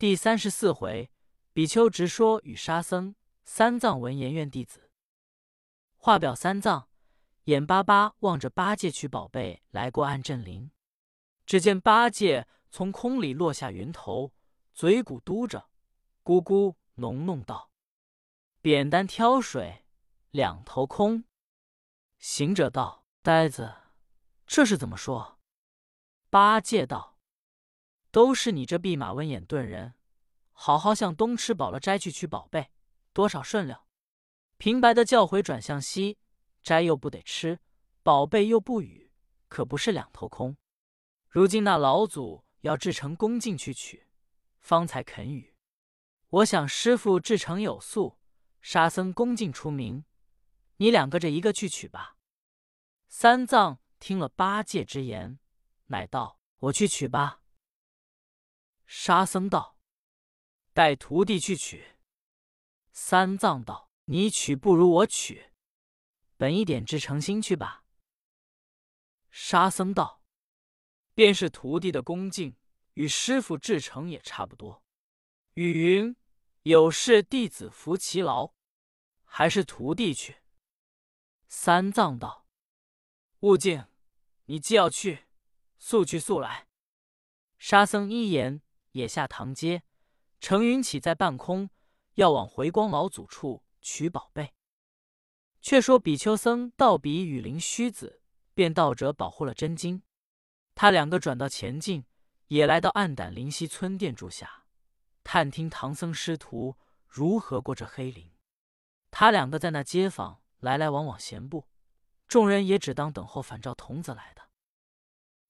第三十四回，比丘直说与沙僧，三藏闻言愿弟子。话表三藏，眼巴巴望着八戒取宝贝来过暗阵林，只见八戒从空里落下云头，嘴鼓嘟着，咕咕哝哝道：“扁担挑水两头空。”行者道：“呆子，这是怎么说？”八戒道。都是你这弼马温眼钝人，好好向东吃饱了斋去取宝贝，多少顺溜？平白的叫回转向西，斋又不得吃，宝贝又不与，可不是两头空。如今那老祖要制成恭敬去取，方才肯与。我想师傅制成有素，沙僧恭敬出名，你两个这一个去取吧。三藏听了八戒之言，乃道：“我去取吧。”沙僧道：“带徒弟去取。”三藏道：“你取不如我取，本一点至诚心去吧。”沙僧道：“便是徒弟的恭敬，与师傅至诚也差不多。雨云有事，弟子服其劳，还是徒弟去。”三藏道：“悟净，你既要去，速去速来。”沙僧一言。也下堂阶，乘云起在半空，要往回光老祖处取宝贝。却说比丘僧道比与灵虚子，便道者保护了真经。他两个转到前进，也来到暗胆灵溪村店住下，探听唐僧师徒如何过这黑林。他两个在那街坊来来往往闲步，众人也只当等候反照童子来的。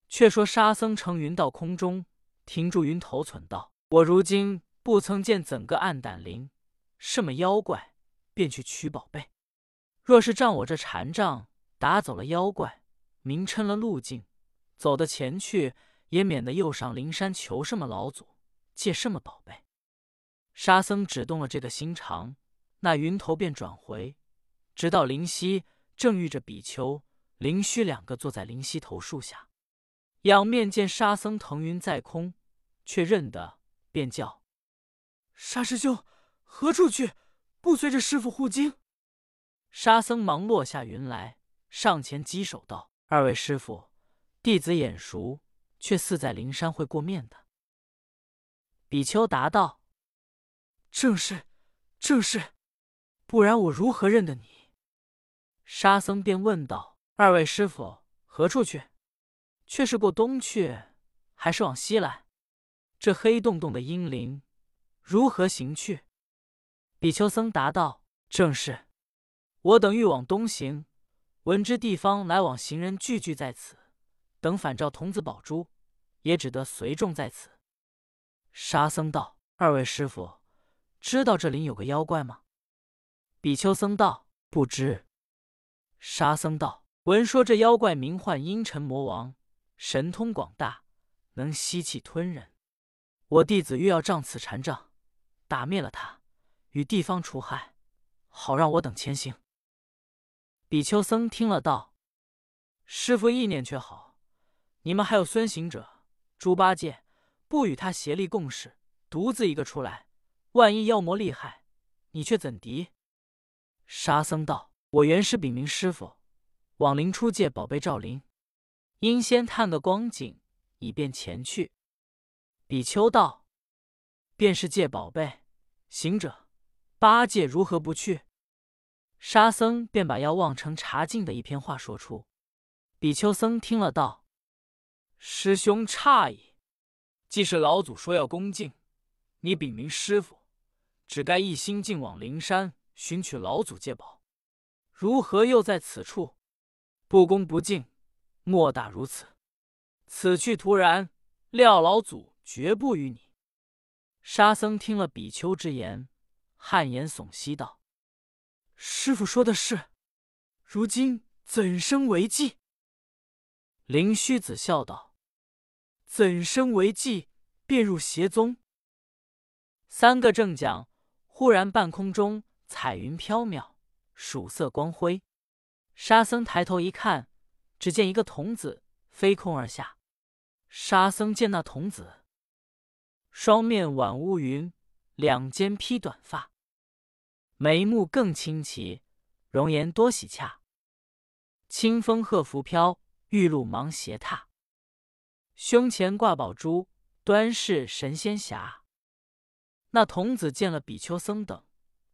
却说沙僧乘云到空中。停住云头，忖道：“我如今不曾见怎个暗胆灵，什么妖怪，便去取宝贝。若是仗我这禅杖打走了妖怪，明称了路径，走得前去，也免得又上灵山求什么老祖，借什么宝贝。”沙僧只动了这个心肠，那云头便转回，直到灵溪，正遇着比丘、灵虚两个坐在灵溪头树下，仰面见沙僧腾云在空。却认得，便叫：“沙师兄，何处去？不随着师傅护经。”沙僧忙落下云来，上前稽首道：“二位师傅，弟子眼熟，却似在灵山会过面的。”比丘答道：“正是，正是，不然我如何认得你？”沙僧便问道：“二位师傅何处去？却是过东去，还是往西来？”这黑洞洞的阴灵，如何行去？比丘僧答道：“正是，我等欲往东行，闻知地方来往行人聚聚在此，等反照童子宝珠，也只得随众在此。”沙僧道：“二位师傅，知道这林有个妖怪吗？”比丘僧道：“不知。”沙僧道：“闻说这妖怪名唤阴沉魔王，神通广大，能吸气吞人。”我弟子欲要仗此禅杖，打灭了他，与地方除害，好让我等前行。比丘僧听了道：“师傅意念却好，你们还有孙行者、猪八戒，不与他协力共事，独自一个出来，万一妖魔厉害，你却怎敌？”沙僧道：“我原是禀明师傅，往灵出借宝贝照灵，应先探个光景，以便前去。”比丘道：“便是借宝贝，行者、八戒如何不去？”沙僧便把要望成茶净的一篇话说出。比丘僧听了道：“师兄诧异，既是老祖说要恭敬，你禀明师傅，只该一心进往灵山寻取老祖借宝，如何又在此处？不恭不敬，莫大如此。此去突然，料老祖。”绝不与你。沙僧听了比丘之言，汗颜耸息道：“师傅说的是，如今怎生为继？”灵虚子笑道：“怎生为继？便入邪宗。”三个正讲，忽然半空中彩云飘渺，曙色光辉。沙僧抬头一看，只见一个童子飞空而下。沙僧见那童子。双面挽乌云，两肩披短发，眉目更清奇，容颜多喜洽。清风鹤拂飘，玉露芒鞋踏，胸前挂宝珠，端是神仙侠。那童子见了比丘僧等，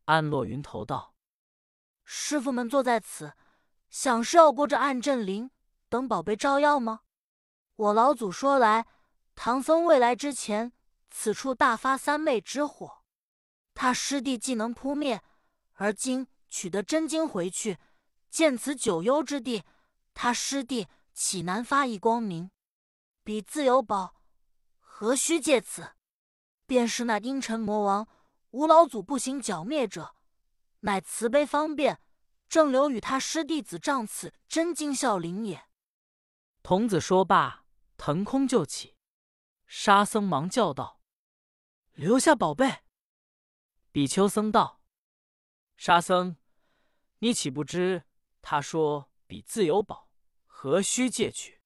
安落云头道：“师傅们坐在此，想是要过这暗阵灵，等宝贝照耀吗？我老祖说来，唐僧未来之前。”此处大发三昧之火，他师弟既能扑灭，而今取得真经回去，见此九幽之地，他师弟岂难发一光明？彼自有宝，何须借此？便是那阴沉魔王，吾老祖不行剿灭者，乃慈悲方便，正留与他师弟子仗此真经效灵也。童子说罢，腾空就起，沙僧忙叫道。留下宝贝。比丘僧道：“沙僧，你岂不知他说彼自有宝，何须借取？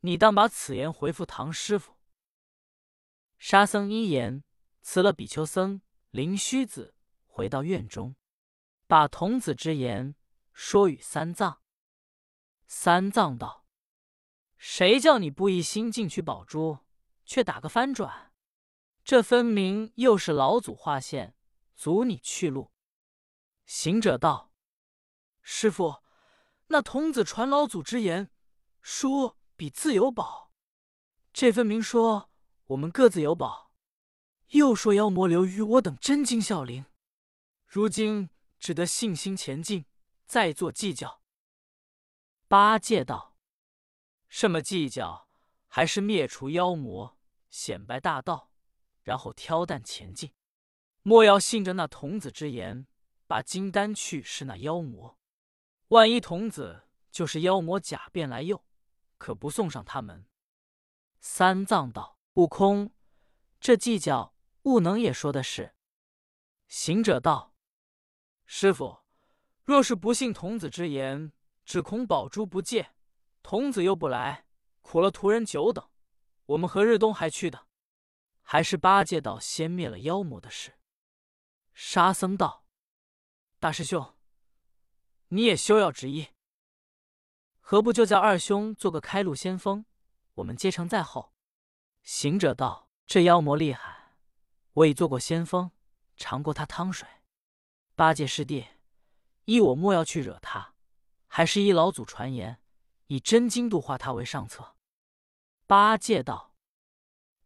你当把此言回复唐师傅。”沙僧一言辞了比丘僧、灵虚子，回到院中，把童子之言说与三藏。三藏道：“谁叫你不一心进取宝珠，却打个翻转？”这分明又是老祖划线，阻你去路。行者道：“师傅，那童子传老祖之言，说彼自有宝。这分明说我们各自有宝，又说妖魔留于我等真经孝灵。如今只得信心前进，再做计较。”八戒道：“什么计较？还是灭除妖魔，显摆大道。”然后挑担前进，莫要信着那童子之言，把金丹去是那妖魔。万一童子就是妖魔假变来诱，可不送上他门。三藏道：“悟空，这计较，悟能也说的是。”行者道：“师傅，若是不信童子之言，只恐宝珠不借，童子又不来，苦了徒人久等，我们何日东还去的？”还是八戒道先灭了妖魔的事。沙僧道：“大师兄，你也休要执意，何不就叫二兄做个开路先锋，我们接承在后？”行者道：“这妖魔厉害，我已做过先锋，尝过他汤水。八戒师弟，依我莫要去惹他，还是依老祖传言，以真经度化他为上策。”八戒道。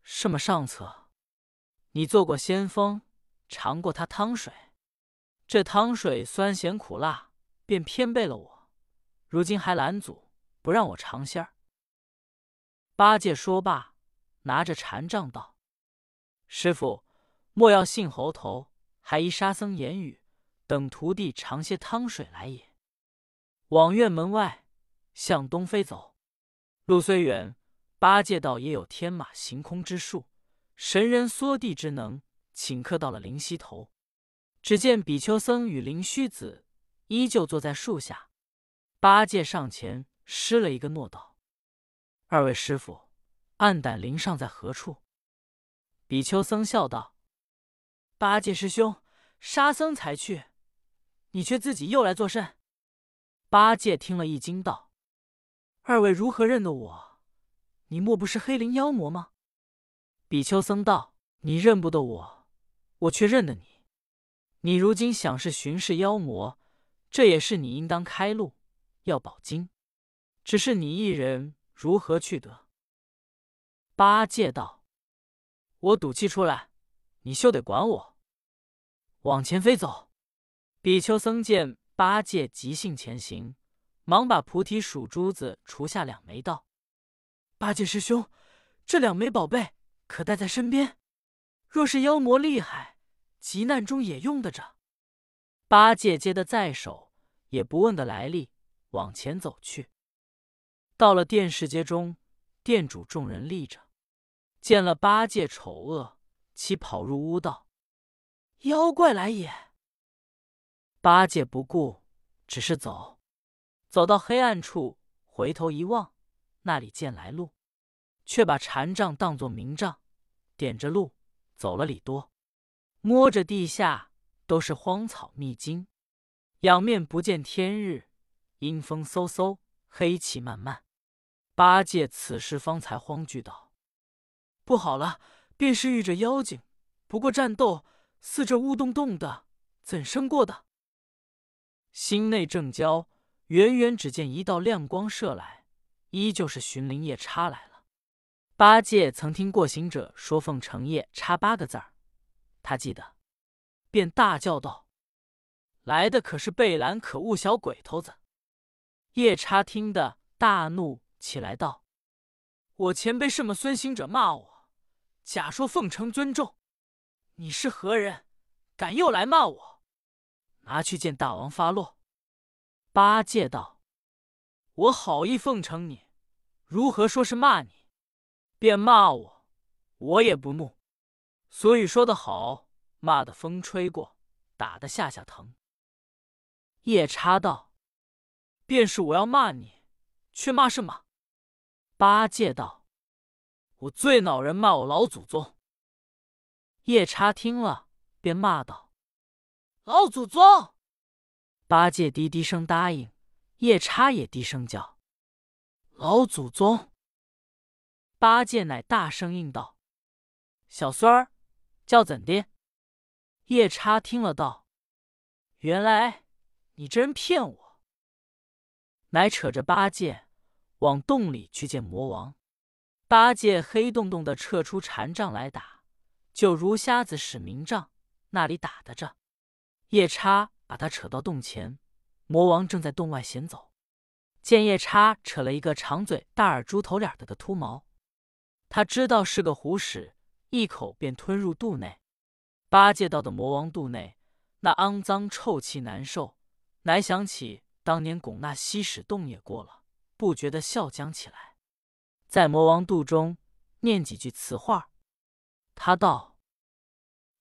什么上策？你做过先锋，尝过他汤水，这汤水酸咸苦辣，便偏背了我。如今还拦阻，不让我尝鲜儿。八戒说罢，拿着禅杖道：“师傅，莫要信猴头，还依沙僧言语，等徒弟尝些汤水来也。”往院门外向东飞走，路虽远。八戒道也有天马行空之术，神人缩地之能，顷刻到了灵溪头。只见比丘僧与灵虚子依旧坐在树下。八戒上前施了一个诺道：“二位师傅，暗胆灵尚在何处？”比丘僧笑道：“八戒师兄，沙僧才去，你却自己又来作甚？”八戒听了一惊，道：“二位如何认得我？”你莫不是黑灵妖魔吗？比丘僧道：“你认不得我，我却认得你。你如今想是巡视妖魔，这也是你应当开路，要保金。只是你一人如何去得？”八戒道：“我赌气出来，你休得管我。往前飞走。”比丘僧见八戒急性前行，忙把菩提鼠珠子除下两枚，道。八戒师兄，这两枚宝贝可带在身边，若是妖魔厉害，急难中也用得着。八戒接的在手，也不问的来历，往前走去。到了殿市街中，店主众人立着，见了八戒丑恶，齐跑入屋道：“妖怪来也！”八戒不顾，只是走，走到黑暗处，回头一望。那里见来路，却把禅杖当作明杖，点着路走了里多，摸着地下都是荒草密荆，仰面不见天日，阴风嗖嗖，黑气漫漫。八戒此时方才慌惧道：“不好了，便是遇着妖精。不过战斗，似这乌洞洞的，怎生过的？”心内正焦，远远只见一道亮光射来，依旧是巡灵夜叉来了。八戒曾听过行者说“奉承夜叉”八个字儿，他记得，便大叫道：“来的可是贝兰可恶小鬼头子！”夜叉听得大怒。起来道：“我前辈什么孙行者骂我，假说奉承尊重。你是何人，敢又来骂我？拿去见大王发落。”八戒道：“我好意奉承你，如何说是骂你？便骂我，我也不怒。所以说得好，骂的风吹过，打的下下疼。”夜叉道：“便是我要骂你，却骂什么？”八戒道：“我最恼人骂我老祖宗。”夜叉听了，便骂道：“老祖宗！”八戒低低声答应，夜叉也低声叫：“老祖宗！”八戒乃大声应道：“小孙儿，叫怎的？”夜叉听了道：“原来你这人骗我！”乃扯着八戒。往洞里去见魔王，八戒黑洞洞的撤出禅杖来打，就如瞎子使明杖，那里打的着？夜叉把他扯到洞前，魔王正在洞外闲走，见夜叉扯了一个长嘴大耳猪头脸的个秃毛，他知道是个虎屎，一口便吞入肚内。八戒到的魔王肚内，那肮脏臭气难受，乃想起当年拱那吸屎洞也过了。不觉得笑僵起来，在魔王肚中念几句词话。他道：“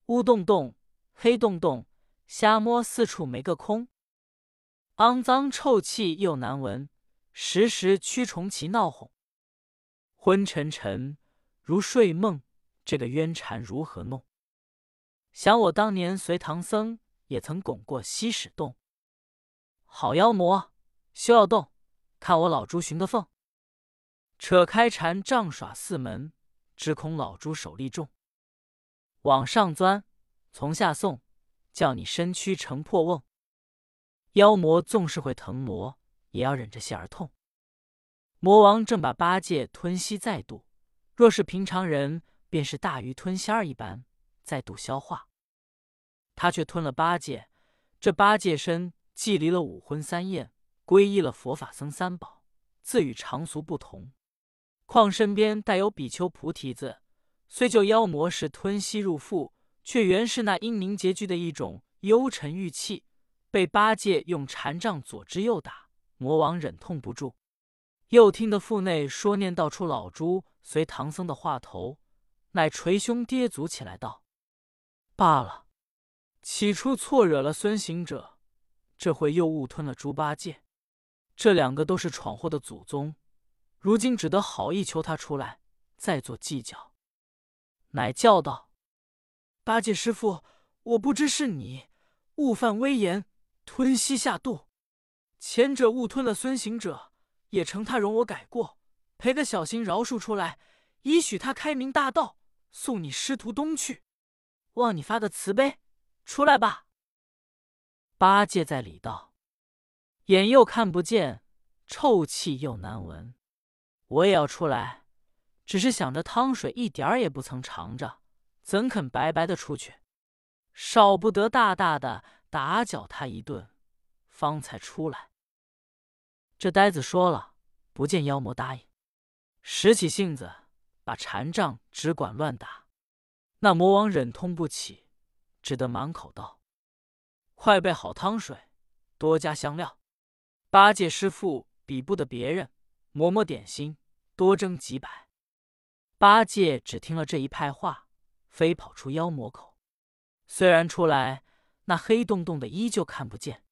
乌洞洞，黑洞洞，瞎摸四处没个空。肮脏臭气又难闻，时时蛆虫齐闹哄。昏沉沉如睡梦，这个冤缠如何弄？想我当年随唐僧也曾拱过西使洞。好妖魔，休要动！”看我老猪寻个缝，扯开禅杖耍四门，只恐老猪手力重，往上钻，从下送，叫你身躯成破瓮。妖魔纵是会腾挪，也要忍着些而痛。魔王正把八戒吞吸在肚，若是平常人，便是大鱼吞虾一般，再度消化。他却吞了八戒，这八戒身既离了五荤三宴。皈依了佛法僧三宝，自与常俗不同。况身边带有比丘菩提子，虽就妖魔是吞吸入腹，却原是那阴凝结聚的一种幽沉玉气。被八戒用禅杖左支右打，魔王忍痛不住。又听得腹内说念道出老猪随唐僧的话头，乃捶胸跌足起来道：“罢了，起初错惹了孙行者，这回又误吞了猪八戒。”这两个都是闯祸的祖宗，如今只得好意求他出来，再做计较。乃叫道：“八戒师傅，我不知是你误犯威严，吞西下肚。前者误吞了孙行者，也承他容我改过，赔个小心饶恕出来，以许他开明大道，送你师徒东去。望你发个慈悲，出来吧。”八戒在里道。眼又看不见，臭气又难闻，我也要出来，只是想着汤水一点儿也不曾尝着，怎肯白白的出去？少不得大大的打搅他一顿，方才出来。这呆子说了，不见妖魔答应，使起性子，把禅杖只管乱打。那魔王忍痛不起，只得满口道：“快备好汤水，多加香料。”八戒师傅比不得别人，磨磨点心，多蒸几百。八戒只听了这一派话，飞跑出妖魔口。虽然出来，那黑洞洞的依旧看不见。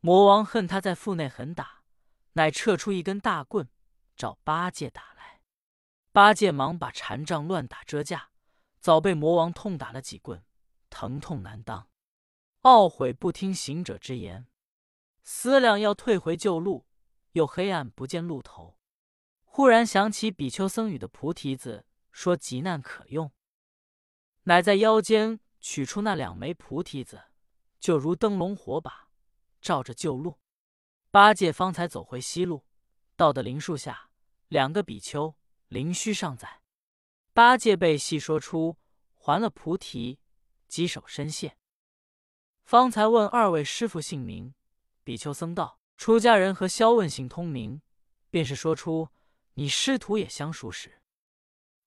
魔王恨他在腹内狠打，乃撤出一根大棍，找八戒打。八戒忙把禅杖乱打遮架，早被魔王痛打了几棍，疼痛难当，懊悔不听行者之言，思量要退回旧路，又黑暗不见路头。忽然想起比丘僧侣的菩提子，说急难可用，乃在腰间取出那两枚菩提子，就如灯笼火把，照着旧路。八戒方才走回西路，到的林树下，两个比丘灵虚尚在。八戒被细说出，还了菩提，稽首深谢。方才问二位师傅姓名，比丘僧道：“出家人和萧问姓通名，便是说出你师徒也相熟识。”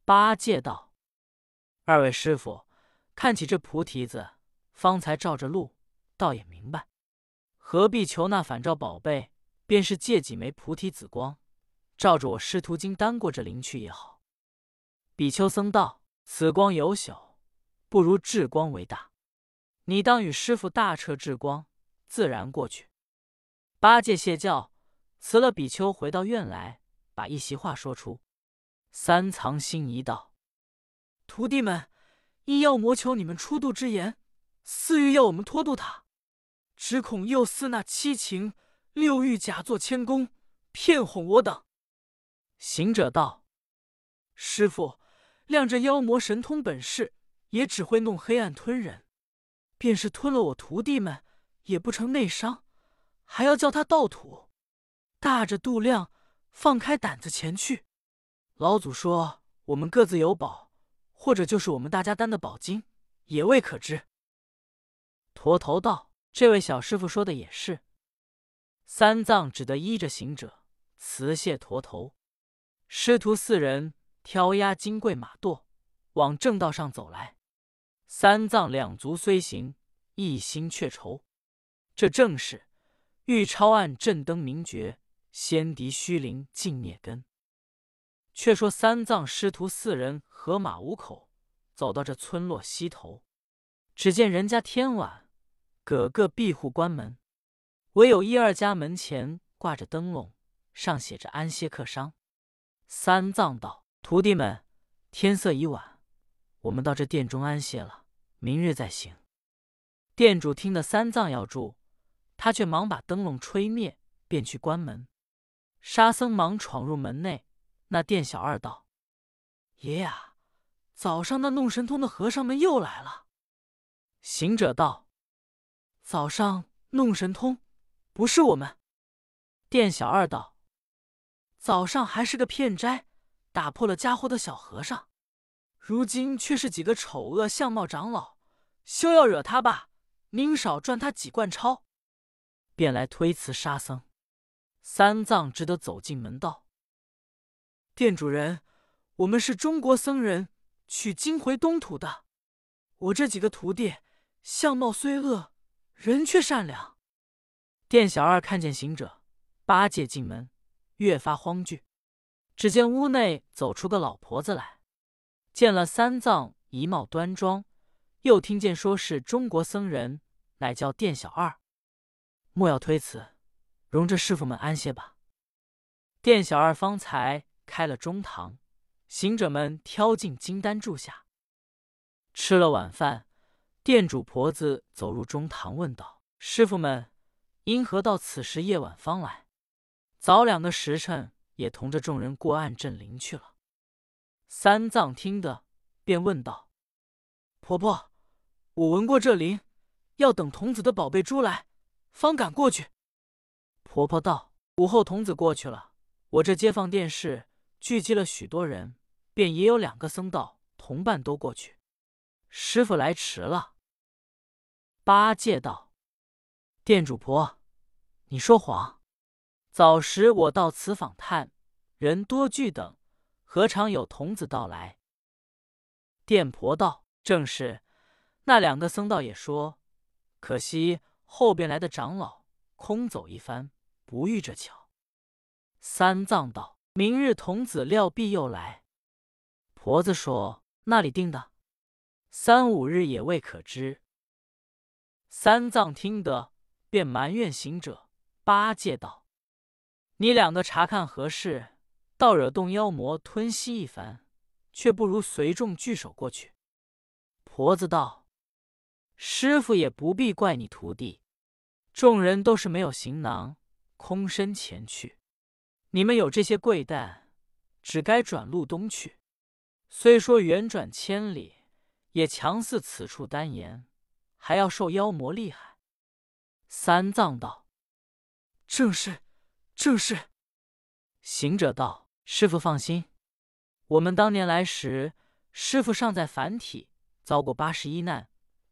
八戒道：“二位师傅，看起这菩提子，方才照着路，倒也明白。”何必求那反照宝贝？便是借几枚菩提紫光，照着我师徒经担过这灵去也好。比丘僧道：“此光有小，不如智光为大。你当与师傅大彻智光，自然过去。”八戒谢教，辞了比丘，回到院来，把一席话说出。三藏心疑道：“徒弟们，一妖魔求你们出度之言，似欲要我们拖渡他。”只恐又似那七情六欲假作谦恭，骗哄我等。行者道：“师傅，亮这妖魔神通本事，也只会弄黑暗吞人。便是吞了我徒弟们，也不成内伤，还要叫他盗土。大着肚量，放开胆子前去。老祖说我们各自有宝，或者就是我们大家担的宝金，也未可知。”驼头道。这位小师傅说的也是。三藏只得依着行者辞谢驼头，师徒四人挑压金贵马垛，往正道上走来。三藏两足虽行，一心却愁。这正是欲超岸震灯明觉，先敌虚灵尽灭根。却说三藏师徒四人合马五口，走到这村落西头，只见人家天晚。个个闭户关门，唯有一二家门前挂着灯笼，上写着“安歇客商”。三藏道：“徒弟们，天色已晚，我们到这殿中安歇了，明日再行。”店主听得三藏要住，他却忙把灯笼吹灭，便去关门。沙僧忙闯入门内，那店小二道：“爷呀，早上那弄神通的和尚们又来了。”行者道。早上弄神通，不是我们。店小二道：“早上还是个骗斋，打破了家伙的小和尚，如今却是几个丑恶相貌长老，休要惹他吧。宁少赚他几贯钞。”便来推辞沙僧。三藏只得走进门道：“店主人，我们是中国僧人，取经回东土的。我这几个徒弟，相貌虽恶。”人却善良。店小二看见行者、八戒进门，越发慌惧。只见屋内走出个老婆子来，见了三藏，仪貌端庄，又听见说是中国僧人，乃叫店小二。莫要推辞，容着师傅们安歇吧。店小二方才开了中堂，行者们挑进金丹住下，吃了晚饭。店主婆子走入中堂，问道：“师傅们，因何到此时夜晚方来？早两个时辰，也同着众人过岸镇灵去了。”三藏听得，便问道：“婆婆，我闻过这灵，要等童子的宝贝珠来，方敢过去。”婆婆道：“午后童子过去了，我这街坊店市聚集了许多人，便也有两个僧道同伴都过去。师傅来迟了。”八戒道：“店主婆，你说谎。早时我到此访探，人多聚等，何尝有童子到来？”店婆道：“正是。那两个僧道也说，可惜后边来的长老空走一番，不遇这巧。”三藏道：“明日童子料必又来。”婆子说：“那里定的？三五日也未可知。”三藏听得，便埋怨行者、八戒道：“你两个查看何事？倒惹动妖魔吞吸一番，却不如随众聚首过去。”婆子道：“师傅也不必怪你徒弟，众人都是没有行囊，空身前去。你们有这些贵担，只该转路东去。虽说远转千里，也强似此处单言，还要受妖魔厉害。”三藏道：“正是，正是。”行者道：“师傅放心，我们当年来时，师傅尚在凡体，遭过八十一难，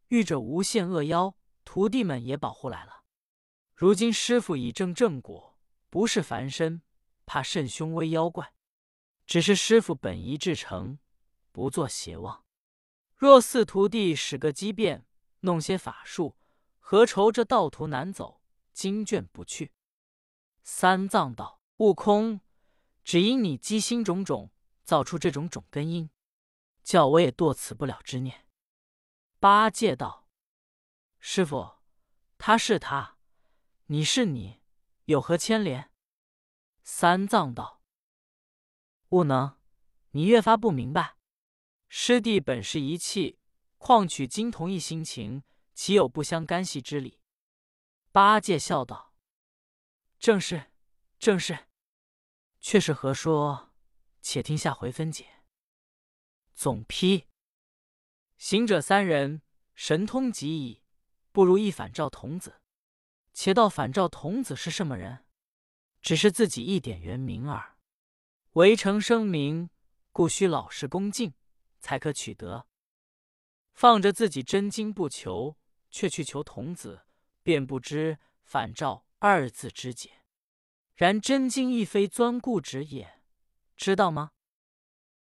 遇着无限恶妖，徒弟们也保护来了。如今师傅已证正果，不是凡身，怕甚凶威妖怪。只是师傅本意至诚，不做邪妄。若四徒弟使个机变，弄些法术，何愁这道途难走，经卷不去？”三藏道。悟空，只因你机心种种，造出这种种根因，叫我也堕此不了之念。八戒道：“师傅，他是他，你是你，有何牵连？”三藏道：“悟能，你越发不明白。师弟本是一气，况取经同一心情，岂有不相干系之理？”八戒笑道：“正是，正是。”却是何说？且听下回分解。总批：行者三人神通极矣，不如一反照童子。且道反照童子是什么人？只是自己一点原名耳。围城声名，故需老实恭敬，才可取得。放着自己真经不求，却去求童子，便不知反照二字之解。然真经亦非钻固执也，知道吗？